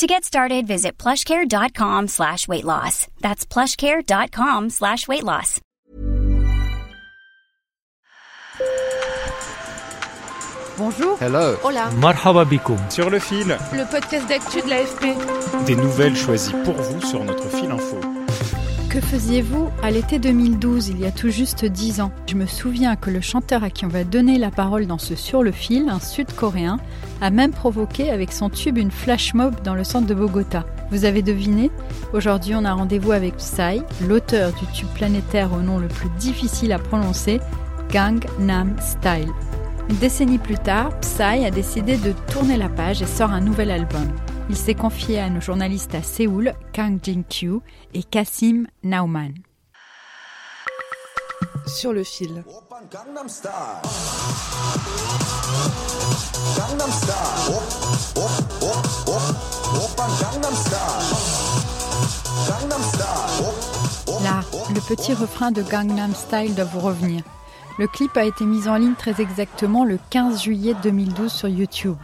To get started, visit plushcare.com slash weight loss. That's plushcare.com slash weight loss. Bonjour. Hello. Hola. Marhaba bikoum. Sur le fil, Le podcast d'actu de l'AFP. des nouvelles choisies pour vous sur notre fil info. Que faisiez-vous à l'été 2012, il y a tout juste 10 ans? Je me souviens que le chanteur à qui on va donner la parole dans ce Sur le fil, un sud-coréen, a même provoqué avec son tube une flash mob dans le centre de Bogota. Vous avez deviné? Aujourd'hui, on a rendez-vous avec Psy, l'auteur du tube planétaire au nom le plus difficile à prononcer, Gangnam Style. Une décennie plus tard, Psy a décidé de tourner la page et sort un nouvel album. Il s'est confié à nos journalistes à Séoul, Kang Jin-kyu et Kassim Nauman. Sur le fil. Là, le petit refrain de Gangnam Style doit vous revenir. Le clip a été mis en ligne très exactement le 15 juillet 2012 sur YouTube.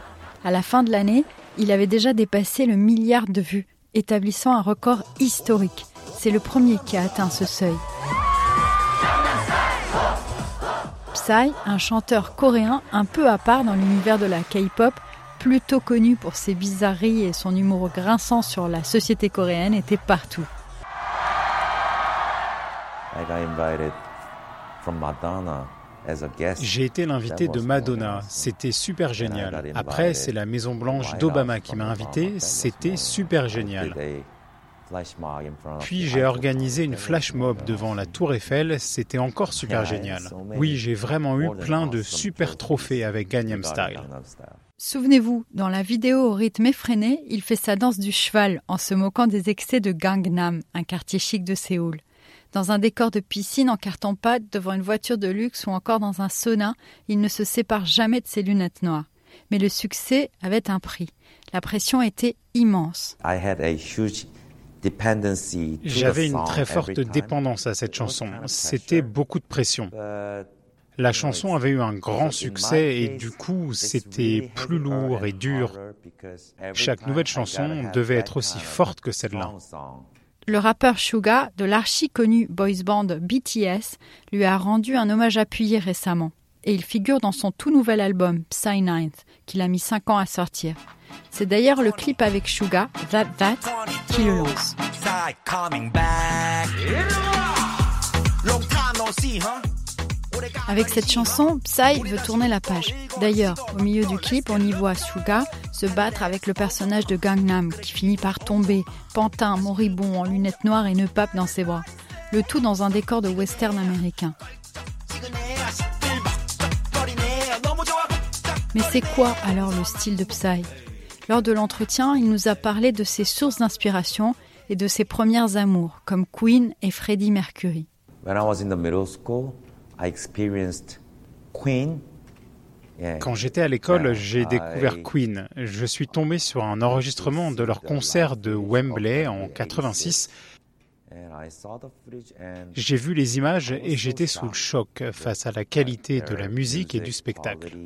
À la fin de l'année, il avait déjà dépassé le milliard de vues, établissant un record historique. C'est le premier qui a atteint ce seuil. Psy, un chanteur coréen un peu à part dans l'univers de la K-pop, plutôt connu pour ses bizarreries et son humour grinçant sur la société coréenne, était partout. I got invited from Madonna. J'ai été l'invité de Madonna, c'était super génial. Après, c'est la Maison Blanche d'Obama qui m'a invité, c'était super génial. Puis j'ai organisé une flash mob devant la Tour Eiffel, c'était encore super génial. Oui, j'ai vraiment eu plein de super trophées avec Gangnam Style. Souvenez-vous, dans la vidéo au rythme effréné, il fait sa danse du cheval en se moquant des excès de Gangnam, un quartier chic de Séoul. Dans un décor de piscine en carton-pâte, devant une voiture de luxe ou encore dans un sauna, il ne se sépare jamais de ses lunettes noires. Mais le succès avait un prix. La pression était immense. I had a huge dependency to the J'avais une très forte dépendance à cette chanson, c'était beaucoup de pression. La chanson avait eu un grand succès et du coup c'était plus lourd et dur. Chaque nouvelle chanson devait être aussi forte que celle-là. Le rappeur Suga, de l'archi-connu boys band BTS, lui a rendu un hommage appuyé récemment. Et il figure dans son tout nouvel album, Psy Ninth, qu'il a mis 5 ans à sortir. C'est d'ailleurs le clip avec Suga, That That, qui le lance. Avec cette chanson, Psy veut tourner la page. D'ailleurs, au milieu du clip, on y voit Suga se battre avec le personnage de Gangnam qui finit par tomber, pantin, moribond, en lunettes noires et nœud pape dans ses bras. Le tout dans un décor de western américain. Mais c'est quoi alors le style de Psy? Lors de l'entretien, il nous a parlé de ses sources d'inspiration et de ses premières amours, comme Queen et Freddie Mercury. When I was in the middle school, I experienced Queen. Yeah. Quand j'étais à l'école, j'ai découvert Queen. Je suis tombé sur un enregistrement de leur concert de Wembley en 86. And I saw the footage and J'ai vu les images et j'étais sous le choc face à la qualité de la musique et du spectacle.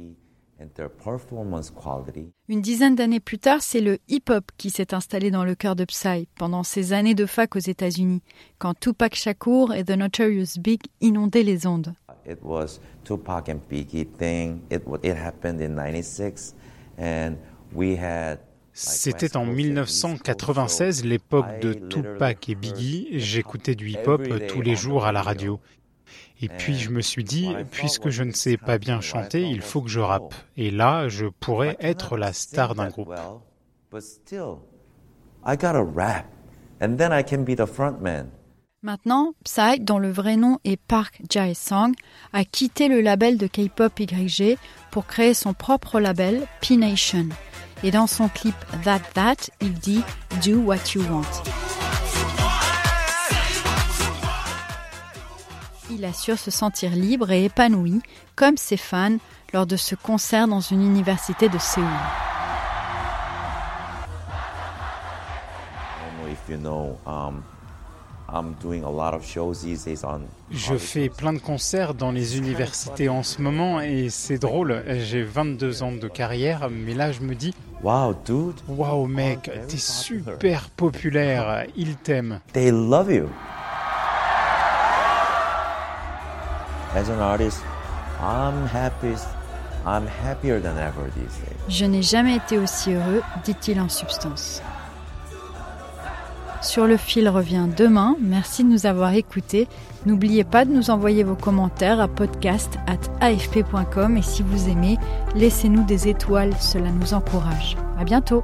Une dizaine d'années plus tard, c'est le hip-hop qui s'est installé dans le cœur de Psy pendant ses années de fac aux États-Unis, quand Tupac Shakur et The Notorious Big inondaient les ondes. It was Tupac and Biggie thing. It wa- it happened in '96, and we had. C'était en 1996, l'époque de Tupac et Biggie. J'écoutais du hip-hop tous les jours à la radio. Et puis je me suis dit, puisque je ne sais pas bien chanter, il faut que je rappe. Et là, je pourrais être la star d'un groupe. But still, I gotta rap, and then I can be the frontman. Maintenant, Psy, dont le vrai nom est Park Jae-sung, a quitté le label de K-pop YG pour créer son propre label, P-Nation. Et dans son clip That That, il dit Do what you want. Il assure se sentir libre et épanoui, comme ses fans, lors de ce concert dans une université de Séoul. Je fais plein de concerts dans les universités en ce moment et c'est drôle, j'ai 22 ans de carrière, mais là je me dis Wow, dude. Wow, mec, t'es super populaire. Ils t'aiment. They love you. As an artist, I'm happy. I'm happier than ever these days. Je n'ai jamais été aussi heureux, dit-il en substance. Sur le fil revient demain. Merci de nous avoir écoutés. N'oubliez pas de nous envoyer vos commentaires à podcast@afp.com et si vous aimez, laissez-nous des étoiles, cela nous encourage. À bientôt.